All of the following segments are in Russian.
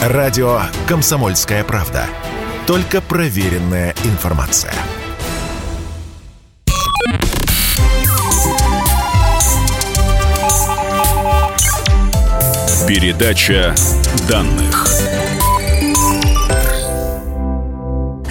Радио «Комсомольская правда». Только проверенная информация. Передача данных.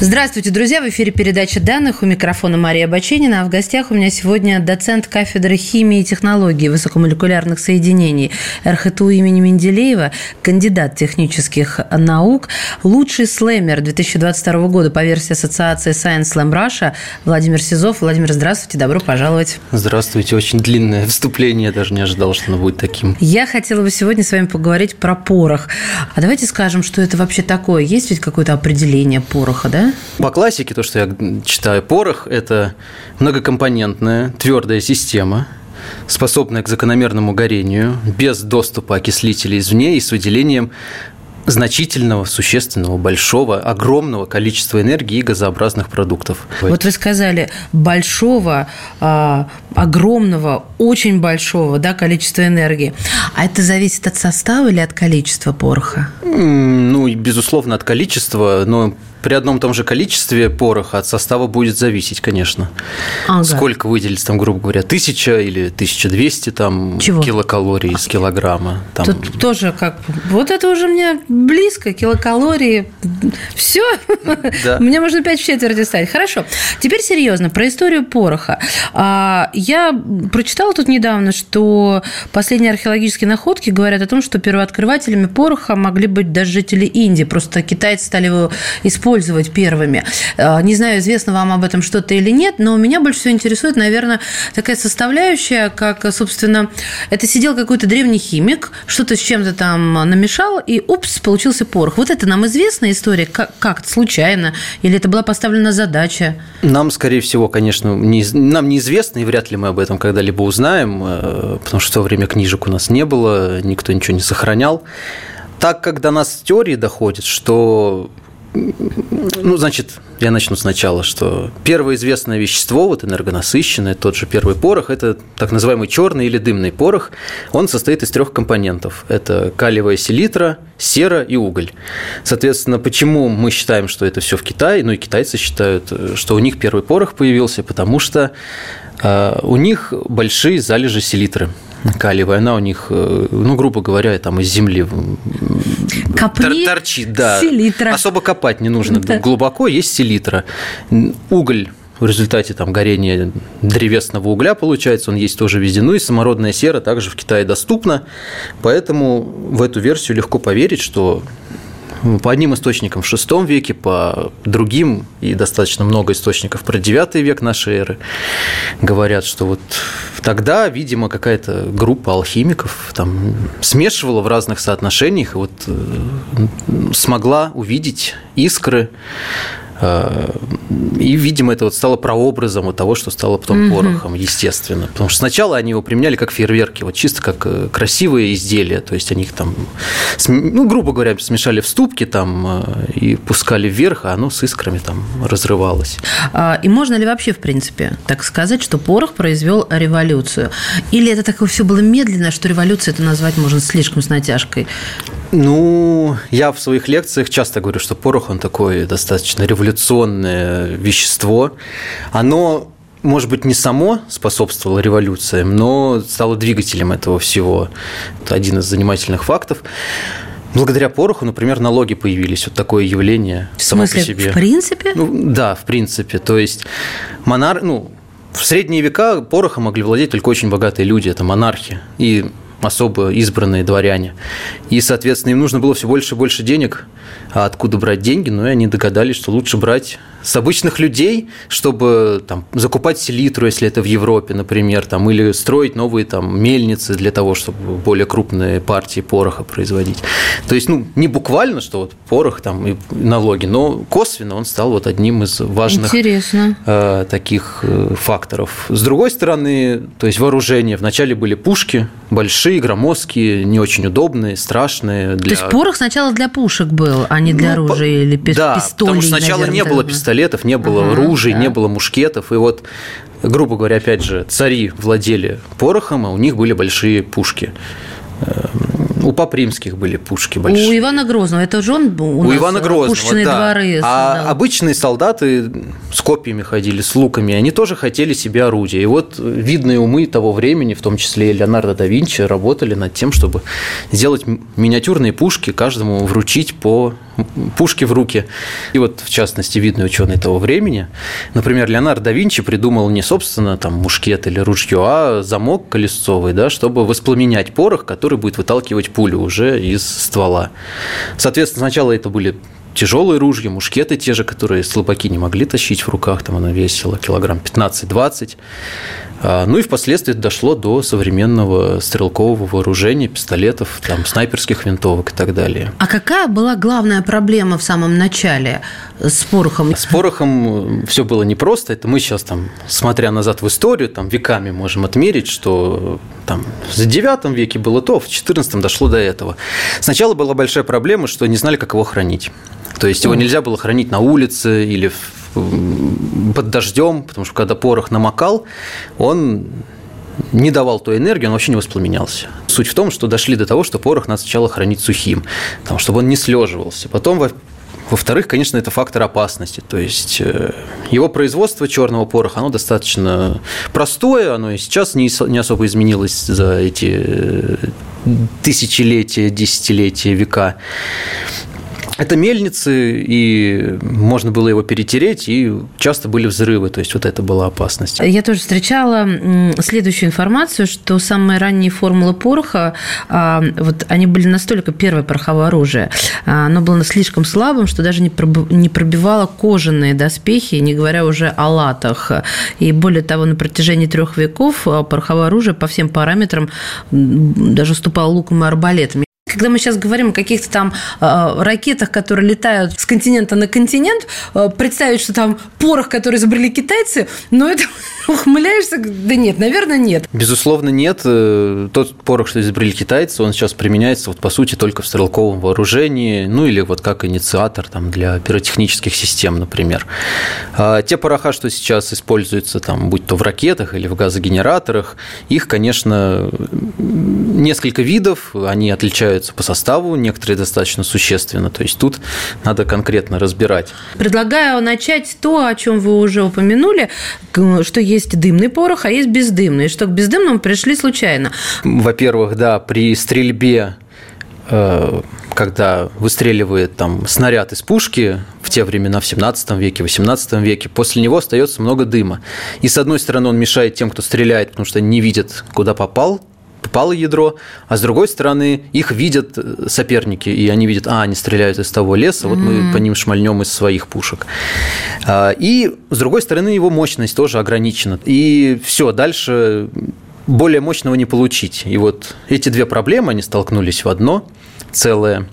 Здравствуйте, друзья! В эфире передача данных. У микрофона Мария Баченина. А в гостях у меня сегодня доцент кафедры химии и технологии высокомолекулярных соединений РХТУ имени Менделеева, кандидат технических наук, лучший слэмер 2022 года по версии ассоциации Science Slam Russia Владимир Сизов. Владимир, здравствуйте, добро пожаловать. Здравствуйте, очень длинное вступление, я даже не ожидал, что оно будет таким. Я хотела бы сегодня с вами поговорить про порох. А давайте скажем, что это вообще такое. Есть ведь какое-то определение пороха, да? По классике, то, что я читаю, порох – это многокомпонентная твердая система, способная к закономерному горению, без доступа окислителей извне и с выделением значительного, существенного, большого, огромного количества энергии и газообразных продуктов. Вот вы сказали большого, а, огромного, очень большого да, количества энергии. А это зависит от состава или от количества пороха? Ну, безусловно, от количества, но при одном том же количестве пороха от состава будет зависеть, конечно. Ага. Сколько выделится, там, грубо говоря, тысяча или 1200 там, Чего? килокалорий из килограмма. Там... Тут тоже как... Вот это уже мне близко, килокалории. Все. Да. Мне можно 5 в четверти стать. Хорошо. Теперь серьезно, про историю пороха. А, я прочитала тут недавно, что последние археологические находки говорят о том, что первооткрывателями пороха могли быть даже жители Индии. Просто китайцы стали его использовать использовать первыми. Э, не знаю, известно вам об этом что-то или нет, но меня больше всего интересует, наверное, такая составляющая, как, собственно, это сидел какой-то древний химик, что-то с чем-то там намешал, и упс, получился порох. Вот это нам известная история, как, как случайно, или это была поставлена задача? Нам, скорее всего, конечно, не, нам неизвестно, и вряд ли мы об этом когда-либо узнаем, э, потому что в то время книжек у нас не было, никто ничего не сохранял. Так как до нас теории доходит, что ну, значит, я начну сначала, что первое известное вещество, вот энергонасыщенное, тот же первый порох, это так называемый черный или дымный порох. Он состоит из трех компонентов. Это калиевая селитра, сера и уголь. Соответственно, почему мы считаем, что это все в Китае, ну и китайцы считают, что у них первый порох появился, потому что э, у них большие залежи селитры калиевая, она у них, э, ну, грубо говоря, там из земли Копни торчит. Да. Селитра. Особо копать не нужно. Да. Глубоко есть селитра. Уголь в результате там, горения древесного угля, получается, он есть тоже везде. Ну и самородная сера также в Китае доступна. Поэтому в эту версию легко поверить, что по одним источникам в VI веке, по другим, и достаточно много источников про IX век нашей эры, говорят, что вот тогда, видимо, какая-то группа алхимиков там смешивала в разных соотношениях и вот э, смогла увидеть искры и, видимо, это вот стало прообразом вот того, что стало потом угу. порохом, естественно. Потому что сначала они его применяли как фейерверки, вот чисто как э, красивые изделия. То есть они их там, ну, грубо говоря, смешали в ступки там э, и пускали вверх, а оно с искрами там разрывалось. А, и можно ли вообще, в принципе, так сказать, что порох произвел революцию? Или это такое все было медленно, что революцию это назвать можно слишком с натяжкой? Ну, я в своих лекциях часто говорю, что порох, он такой достаточно революционное вещество. Оно может быть, не само способствовало революциям, но стало двигателем этого всего. Это один из занимательных фактов. Благодаря пороху, например, налоги появились. Вот такое явление в само смысле, по себе. В принципе? Ну, да, в принципе. То есть монар... ну, в средние века порохом могли владеть только очень богатые люди, это монархи. И особо избранные дворяне. И, соответственно, им нужно было все больше и больше денег. А откуда брать деньги? Ну, и они догадались, что лучше брать с обычных людей, чтобы там, закупать селитру, если это в Европе, например, там, или строить новые там, мельницы для того, чтобы более крупные партии пороха производить. То есть, ну, не буквально, что вот порох там, и налоги, но косвенно он стал вот одним из важных э, таких э, факторов. С другой стороны, то есть вооружение. Вначале были пушки большие, громоздкие, не очень удобные, страшные. Для... То есть порох сначала для пушек был, а не для ну, оружия или пистолей? Да, потому что сначала наверное, не было пистолетов пистолетов, не было ага, ружей, да. не было мушкетов. И вот, грубо говоря, опять же, цари владели порохом, а у них были большие пушки. У Попримских были пушки большие. У Ивана Грозного, это же он у, у Ивана Грозного, пушечные да. дворы. А да. обычные солдаты с копьями ходили, с луками, они тоже хотели себе орудия. И вот видные умы того времени, в том числе и Леонардо да Винчи, работали над тем, чтобы сделать миниатюрные пушки, каждому вручить по пушки в руки. И вот, в частности, видный ученый того времени, например, Леонардо да Винчи придумал не, собственно, там, мушкет или ружье, а замок колесцовый, да, чтобы воспламенять порох, который будет выталкивать пулю уже из ствола. Соответственно, сначала это были тяжелые ружья, мушкеты те же, которые слабаки не могли тащить в руках, там оно весило килограмм 15-20. А, ну и впоследствии дошло до современного стрелкового вооружения, пистолетов, там, снайперских винтовок и так далее. А какая была главная проблема в самом начале с порохом? С порохом все было непросто. Это мы сейчас, там, смотря назад в историю, там, веками можем отмерить, что там, в IX веке было то, в XIV дошло до этого. Сначала была большая проблема, что не знали, как его хранить. То есть его нельзя было хранить на улице или под дождем, потому что когда порох намокал, он не давал той энергии, он вообще не воспламенялся. Суть в том, что дошли до того, что порох надо сначала хранить сухим, потому, чтобы он не слеживался. Потом, во-вторых, конечно, это фактор опасности. То есть э, его производство черного пороха, оно достаточно простое, оно и сейчас не особо изменилось за эти э, тысячелетия, десятилетия, века. Это мельницы, и можно было его перетереть, и часто были взрывы, то есть вот это была опасность. Я тоже встречала следующую информацию, что самые ранние формулы пороха, а, вот они были настолько первое пороховое оружие, а, оно было слишком слабым, что даже не пробивало кожаные доспехи, не говоря уже о латах. И более того, на протяжении трех веков а, пороховое оружие по всем параметрам даже уступало лукам и арбалетам. Когда мы сейчас говорим о каких-то там э, ракетах, которые летают с континента на континент, э, представить, что там порох, который изобрели китайцы, но это ухмыляешься, да нет, наверное, нет. Безусловно, нет. Э, тот порох, что изобрели китайцы, он сейчас применяется, вот, по сути, только в стрелковом вооружении, ну или вот как инициатор там, для пиротехнических систем, например. А те пороха, что сейчас используются, там, будь то в ракетах или в газогенераторах, их, конечно, несколько видов, они отличаются по составу, некоторые достаточно существенно, то есть тут надо конкретно разбирать. Предлагаю начать то, о чем вы уже упомянули, что есть дымный порох, а есть бездымный. И что к бездымному пришли случайно. Во-первых, да, при стрельбе э, когда выстреливает там снаряд из пушки в те времена, в 17 веке, 18 веке, после него остается много дыма. И с одной стороны он мешает тем, кто стреляет, потому что не видят, куда попал попало ядро, а с другой стороны их видят э, соперники, и они видят, а, они стреляют из того леса, вот mm-hmm. мы по ним шмальнем из своих пушек. А, и с другой стороны его мощность тоже ограничена. И все, дальше более мощного не получить. И вот эти две проблемы, они столкнулись в одно целое.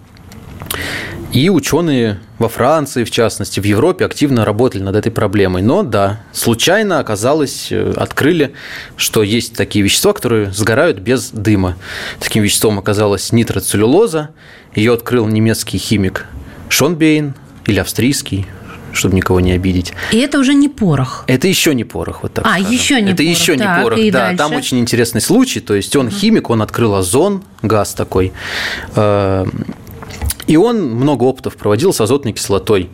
И ученые во Франции, в частности, в Европе активно работали над этой проблемой. Но да, случайно оказалось, э, открыли, что есть такие вещества, которые сгорают без дыма. Таким веществом оказалась нитроцеллюлоза. Ее открыл немецкий химик Шонбейн или австрийский, чтобы никого не обидеть. И это уже не порох. Это еще не порох, вот так. А, скажем. еще не это порох. еще так, не порох, да. Дальше? Там очень интересный случай. То есть он химик, он открыл озон, газ такой э, и он много опытов проводил с азотной кислотой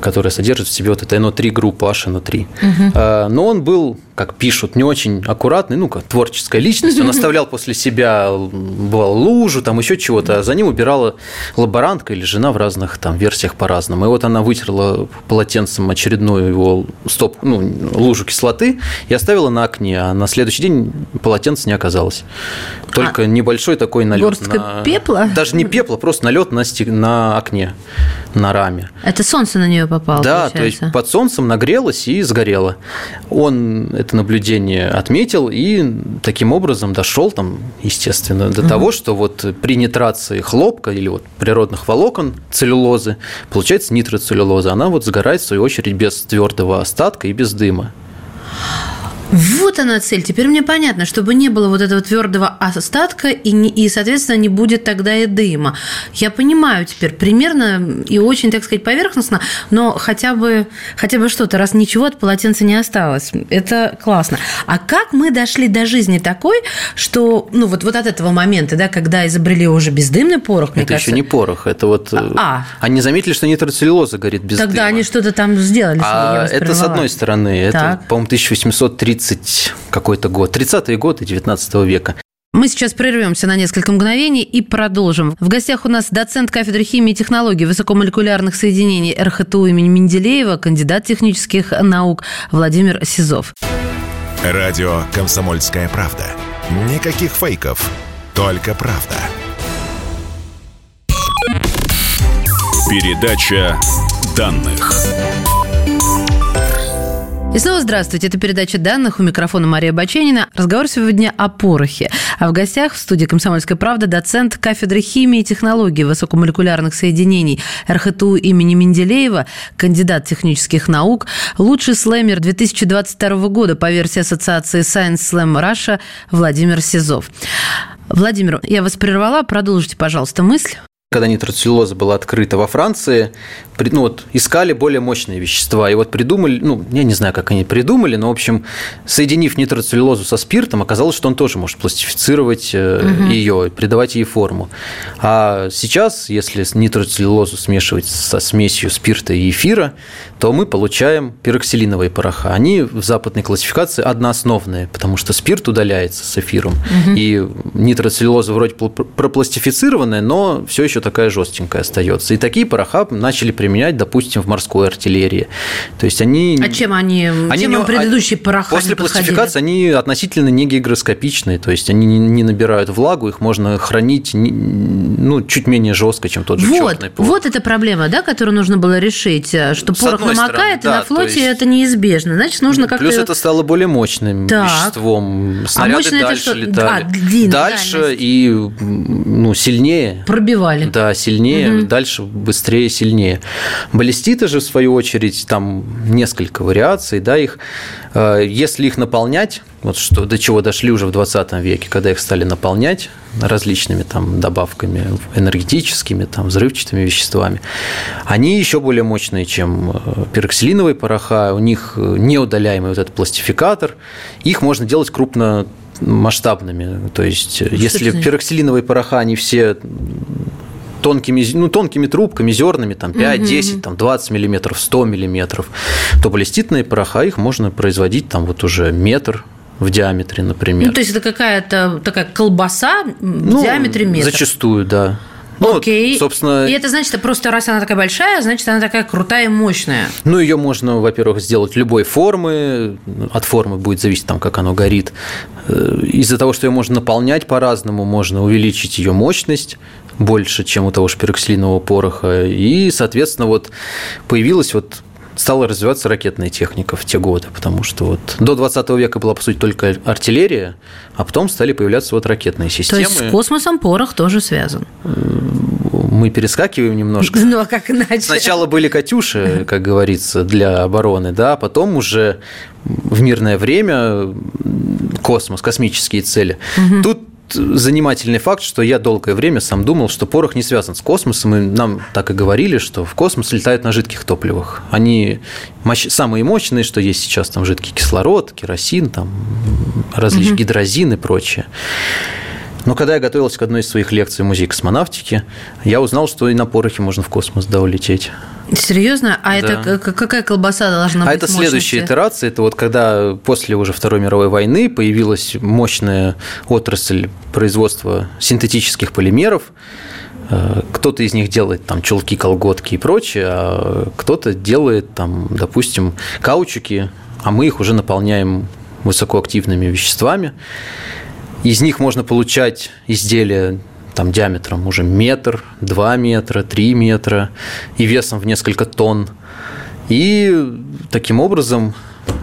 которая содержит в себе вот это НО3 группу HNO3. Угу. Но он был как пишут, не очень аккуратный, ну, как творческая личность. Он оставлял после себя, бывало, лужу, там еще чего-то, а за ним убирала лаборантка или жена в разных там версиях по-разному. И вот она вытерла полотенцем очередную его стоп, ну, лужу кислоты и оставила на окне, а на следующий день полотенца не оказалось. Только а, небольшой такой налет. Горстка на... пепла? Даже не пепла, просто налет на, стек... на окне, на раме. Это солнце на нее попало, Да, получается. то есть под солнцем нагрелось и сгорело. Он это наблюдение отметил и таким образом дошел там, естественно, до угу. того, что вот при нитрации хлопка или вот природных волокон целлюлозы получается нитроцеллюлоза. Она вот сгорает в свою очередь без твердого остатка и без дыма. Вот она цель. Теперь мне понятно, чтобы не было вот этого твердого остатка и, не, и соответственно, не будет тогда и дыма. Я понимаю теперь примерно и очень, так сказать, поверхностно, но хотя бы, хотя бы что-то, раз ничего от полотенца не осталось. Это классно. А как мы дошли до жизни такой, что, ну, вот, вот от этого момента, да, когда изобрели уже бездымный порох, это кажется... еще не порох, это вот... Э, а. Они заметили, что нитроцеллюлоза горит без Тогда дыма. они что-то там сделали. А это с одной стороны. Так. Это, по-моему, 1830 какой-то год. 30-е годы 19 века. Мы сейчас прервемся на несколько мгновений и продолжим. В гостях у нас доцент кафедры химии и технологий высокомолекулярных соединений РХТУ имени Менделеева, кандидат технических наук Владимир Сизов. Радио «Комсомольская правда». Никаких фейков, только правда. Передача данных. И снова здравствуйте. Это передача данных. У микрофона Мария Баченина. Разговор сегодня о порохе. А в гостях в студии «Комсомольская правда» доцент кафедры химии и технологий высокомолекулярных соединений РХТУ имени Менделеева, кандидат технических наук, лучший слэмер 2022 года по версии Ассоциации Science Slam Russia Владимир Сизов. Владимир, я вас прервала. Продолжите, пожалуйста, мысль когда нитроцеллюлоза была открыта во Франции, ну, вот, искали более мощные вещества. И вот придумали, ну, я не знаю, как они придумали, но, в общем, соединив нитроцеллюлозу со спиртом, оказалось, что он тоже может пластифицировать угу. ее, придавать ей форму. А сейчас, если нитроцеллюлозу смешивать со смесью спирта и эфира, то мы получаем пироксилиновые пороха. Они в западной классификации одноосновные, потому что спирт удаляется с эфиром. Угу. И нитроцеллюлоза вроде пропластифицированная, но все еще такая жестенькая остается. И такие пороха начали применять, допустим, в морской артиллерии. То есть они... А чем они, они чем не, предыдущие пороха После пластификации они относительно не гигроскопичные, то есть они не набирают влагу, их можно хранить ну, чуть менее жестко, чем тот же вот, порох. Вот эта проблема, да, которую нужно было решить, э, что порох намокает, стороны, да, и на флоте есть... это неизбежно. Значит, нужно как-то... Плюс это стало более мочным так. веществом. А Снаряды а дальше это летали. А, дальше дальность. и ну, сильнее. Пробивали. Да, сильнее, угу. дальше быстрее, сильнее. Баллиститы же, в свою очередь, там несколько вариаций, да, их, э, если их наполнять, вот что, до чего дошли уже в 20 веке, когда их стали наполнять различными там добавками энергетическими, там, взрывчатыми веществами, они еще более мощные, чем э, пероксилиновые пороха, у них неудаляемый вот этот пластификатор, их можно делать крупно масштабными. То есть, что если пероксилиновые пороха, они все тонкими, ну, тонкими трубками, зернами, там 5, угу. 10, там 20 миллиметров, 100 миллиметров, то баллиститные пороха, их можно производить там вот уже метр, в диаметре, например. Ну, то есть это какая-то такая колбаса в ну, диаметре метра? Зачастую, да. Ну, Окей. Вот, собственно... И это значит, просто раз она такая большая, значит, она такая крутая и мощная. Ну, ее можно, во-первых, сделать любой формы. От формы будет зависеть, там, как оно горит. Э, из-за того, что ее можно наполнять по-разному, можно увеличить ее мощность больше, чем у того же пероксилинового пороха. И, соответственно, вот появилась вот стала развиваться ракетная техника в те годы, потому что вот до 20 века была, по сути, только артиллерия, а потом стали появляться вот ракетные системы. То есть с космосом порох тоже связан? Мы перескакиваем немножко. Ну, а как иначе? Сначала были «Катюши», как говорится, для обороны, да, а потом уже в мирное время космос, космические цели. Угу. Тут занимательный факт, что я долгое время сам думал, что порох не связан с космосом, и нам так и говорили, что в космос летают на жидких топливах. Они мощ... самые мощные, что есть сейчас, там жидкий кислород, керосин, там различные угу. гидрозин и прочее. Но когда я готовился к одной из своих лекций в музее космонавтики, я узнал, что и на порохе можно в космос да, улететь. Серьезно? А да. это какая колбаса должна а быть? А это мощности? следующая итерация. Это вот когда после уже Второй мировой войны появилась мощная отрасль производства синтетических полимеров. Э, кто-то из них делает там чулки, колготки и прочее, а кто-то делает там, допустим, каучуки, а мы их уже наполняем высокоактивными веществами. Из них можно получать изделия там диаметром уже метр, два метра, три метра и весом в несколько тонн. И таким образом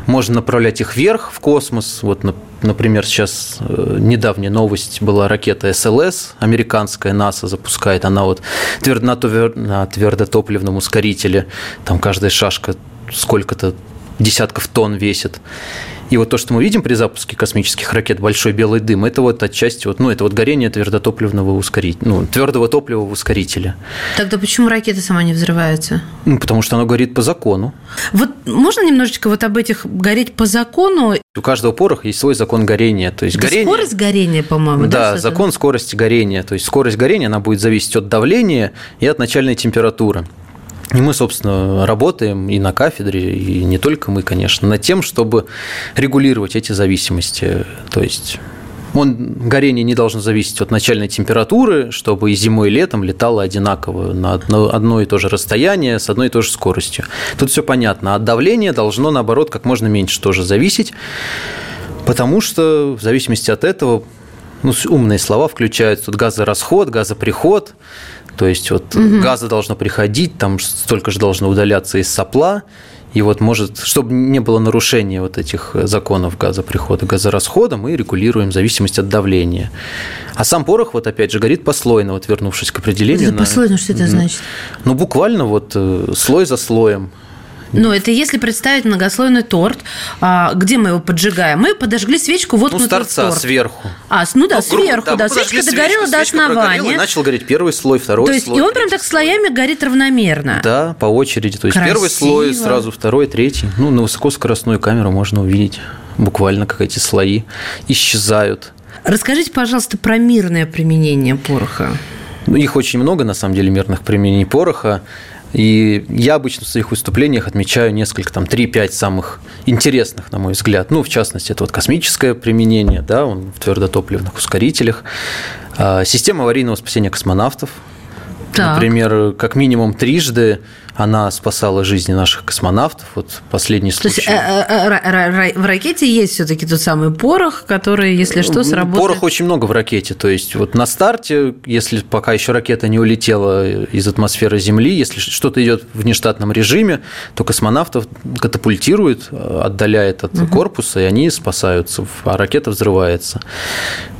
можно направлять их вверх в космос. Вот, например, сейчас э, недавняя новость была ракета СЛС, американская, НАСА запускает. Она вот на твердотопливном ускорителе, там каждая шашка сколько-то десятков тонн весит. И вот то, что мы видим при запуске космических ракет, большой белый дым, это вот отчасти вот, ну, это вот горение твердотопливного ускорителя, ну, твердого топлива в ускорителе. Тогда почему ракета сама не взрывается? Ну, потому что оно горит по закону. Вот можно немножечко вот об этих гореть по закону? У каждого пороха есть свой закон горения. То есть это горение... скорость горения, по-моему, да? Да, закон скорости горения. То есть скорость горения, она будет зависеть от давления и от начальной температуры. И мы, собственно, работаем и на кафедре, и не только мы, конечно, над тем, чтобы регулировать эти зависимости. То есть он, горение не должно зависеть от начальной температуры, чтобы и зимой, и летом летало одинаково на одно, одно и то же расстояние с одной и той же скоростью. Тут все понятно. А давление должно, наоборот, как можно меньше тоже зависеть, потому что в зависимости от этого ну, умные слова включают тут газорасход, газоприход, то есть вот угу. газа должно приходить, там столько же должно удаляться из сопла, и вот может, чтобы не было нарушения вот этих законов газоприхода, газорасхода, мы регулируем в зависимости от давления. А сам порох, вот опять же, горит послойно, вот вернувшись к определению. Это послойно, что это значит? Ну, буквально вот э, слой за слоем. Ну, это если представить многослойный торт, а, где мы его поджигаем? Мы подожгли свечку вот ну, с торца, торт. сверху. А, ну да, ну, сверху, грубо, да. Свечка догорела до основания. начал гореть первый слой, второй То есть, слой. и он прям так слоями горит равномерно. Да, по очереди. То есть, Красиво. первый слой, сразу второй, третий. Ну, на высокоскоростную камеру можно увидеть буквально, как эти слои исчезают. Расскажите, пожалуйста, про мирное применение пороха. Ну, их очень много, на самом деле, мирных применений пороха. И я обычно в своих выступлениях отмечаю несколько, там, 3-5 самых интересных, на мой взгляд. Ну, в частности, это вот космическое применение, да, он в твердотопливных ускорителях. А, система аварийного спасения космонавтов. Так. Например, как минимум трижды она спасала жизни наших космонавтов. Вот последний случай. То есть э, э, в ракете есть все-таки тот самый порох, который, если что, сработает. Порох очень много в ракете. То есть вот на старте, если пока еще ракета не улетела из атмосферы Земли, если что-то идет в нештатном режиме, то космонавтов катапультирует, отдаляет от угу. корпуса, и они спасаются, а ракета взрывается.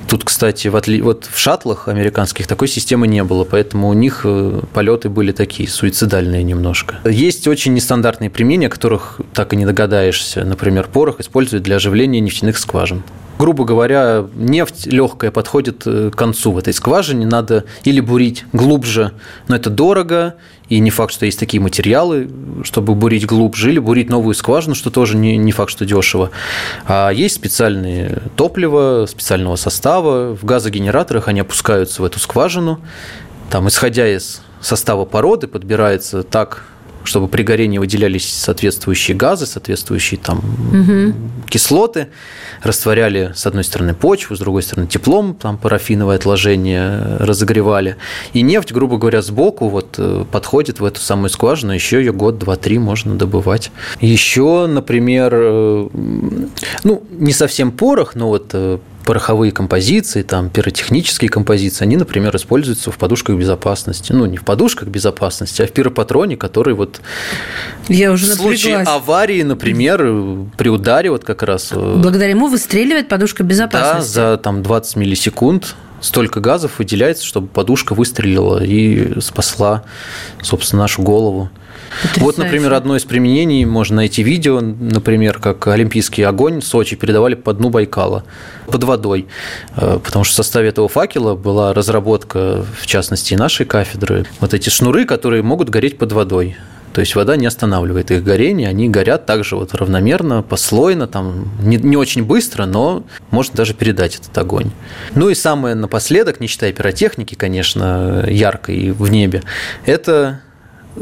Тут, кстати, в отли... вот в шаттлах американских такой системы не было, поэтому у них э, полеты были такие суицидальные немножко. Есть очень нестандартные применения, которых так и не догадаешься. Например, порох используют для оживления нефтяных скважин грубо говоря, нефть легкая подходит э, к концу в этой скважине, надо или бурить глубже, но это дорого, и не факт, что есть такие материалы, чтобы бурить глубже, или бурить новую скважину, что тоже не, не факт, что дешево. А есть специальные топлива специального состава, в газогенераторах они опускаются в эту скважину, там, исходя из состава породы, подбирается так чтобы при горении выделялись соответствующие газы, соответствующие там угу. кислоты, растворяли с одной стороны почву, с другой стороны теплом, там парафиновое отложение разогревали. И нефть, грубо говоря, сбоку вот э, подходит в эту самую скважину, еще ее год, два, три можно добывать. Еще, например, э, ну, не совсем порох, но вот э, пороховые композиции, там, пиротехнические композиции, они, например, используются в подушках безопасности. Ну, не в подушках безопасности, а в пиропатроне, который вот Я уже в случае аварии, например, при ударе вот как раз... Э, Благодаря ему выстреливает подушка безопасности. Да, за там 20 миллисекунд столько газов выделяется, чтобы подушка выстрелила и спасла, собственно, нашу голову. Потрясающе. Вот, например, одно из применений, можно найти видео, например, как Олимпийский огонь в Сочи передавали по дну Байкала, под водой, э, потому что в составе этого факела была разработка, в частности, нашей кафедры, вот эти шнуры, которые могут гореть под водой. То есть вода не останавливает их горение, они горят также вот равномерно, послойно, там не, не очень быстро, но можно даже передать этот огонь. Ну и самое напоследок, не считая пиротехники, конечно, яркой в небе, это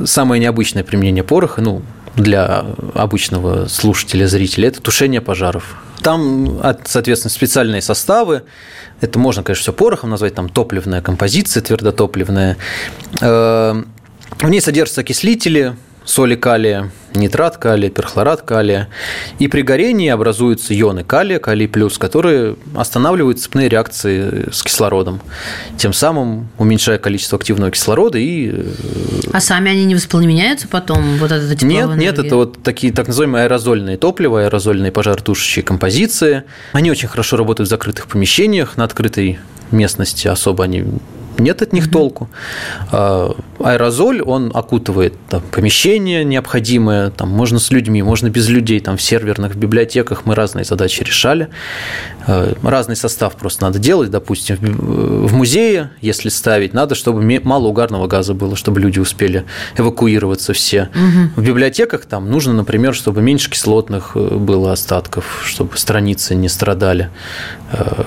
самое необычное применение пороха, ну, для обычного слушателя, зрителя, это тушение пожаров. Там, соответственно, специальные составы. Это можно, конечно, все порохом назвать, там топливная композиция, твердотопливная. Э, в ней содержатся окислители, соли калия, нитрат калия, перхлорат калия. И при горении образуются ионы калия, калий плюс, которые останавливают цепные реакции с кислородом, тем самым уменьшая количество активного кислорода и... Э, а сами они не воспламеняются потом? Вот это Нет, энергия? нет, это вот такие так называемые аэрозольные топлива, аэрозольные пожаротушащие композиции. Они очень хорошо работают в закрытых помещениях, на открытой местности особо они нет от них толку. А, аэрозоль, он окутывает там, помещение необходимое, там, можно с людьми, можно без людей, там, в серверных, в библиотеках мы разные задачи решали. А, разный состав просто надо делать, допустим, в музее, если ставить, надо, чтобы мало угарного газа было, чтобы люди успели эвакуироваться все. Угу. В библиотеках там нужно, например, чтобы меньше кислотных э, было остатков, чтобы страницы не страдали э,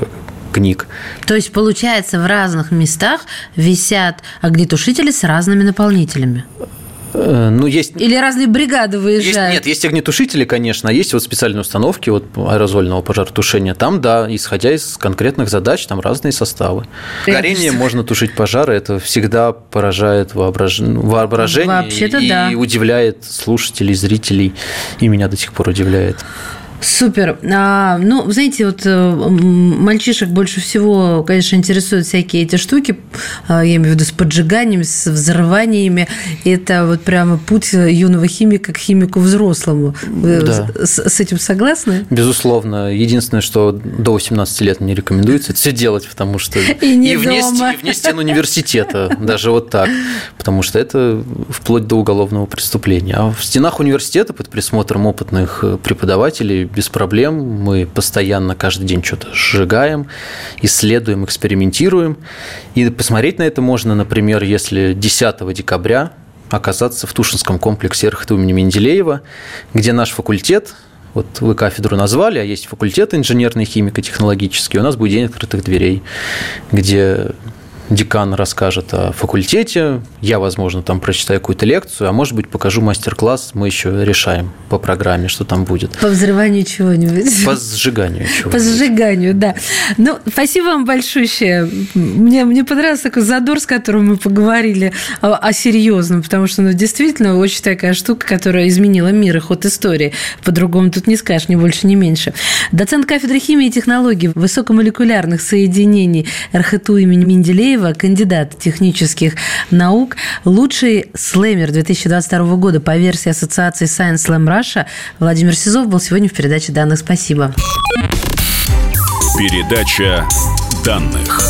книг. То есть, получается, в разных местах висят огнетушители с разными наполнителями? Э, ну, есть... Или разные бригады выезжают? Есть, нет, есть огнетушители, конечно, а есть вот специальные установки вот аэрозольного пожаротушения. Там, да, исходя из конкретных задач, там разные составы. Горение можно тушить пожары, это всегда поражает воображ... воображение и да. удивляет слушателей, зрителей, и меня до сих пор удивляет. Супер. А, ну, знаете, вот э, мальчишек больше всего, конечно, интересуют всякие эти штуки, а, я имею в виду с поджиганиями, с взрываниями. Это вот прямо путь юного химика к химику взрослому. Вы да. с, с этим согласны? Безусловно. Единственное, что до 18 лет не рекомендуется, это все делать, потому что и, не и, вне, дома. и вне стен университета, даже вот так, потому что это вплоть до уголовного преступления. А в стенах университета под присмотром опытных преподавателей без проблем. Мы постоянно каждый день что-то сжигаем, исследуем, экспериментируем. И посмотреть на это можно, например, если 10 декабря оказаться в Тушинском комплексе РХТ имени Менделеева, где наш факультет вот вы кафедру назвали, а есть факультет инженерный химико-технологический, у нас будет день открытых дверей, где декан расскажет о факультете, я, возможно, там прочитаю какую-то лекцию, а может быть, покажу мастер-класс, мы еще решаем по программе, что там будет. По взрыванию чего-нибудь. По сжиганию чего-нибудь. По сжиганию, да. Ну, спасибо вам большое. Мне, мне понравился такой задор, с которым мы поговорили о, о серьезном, потому что, ну, действительно, очень такая штука, которая изменила мир и ход истории. По-другому тут не скажешь, ни больше, ни меньше. Доцент кафедры химии и технологий высокомолекулярных соединений РХТУ имени Менделеева Андреева, кандидат технических наук, лучший слэмер 2022 года по версии Ассоциации Science Slam Russia. Владимир Сизов был сегодня в передаче данных. Спасибо. Передача данных.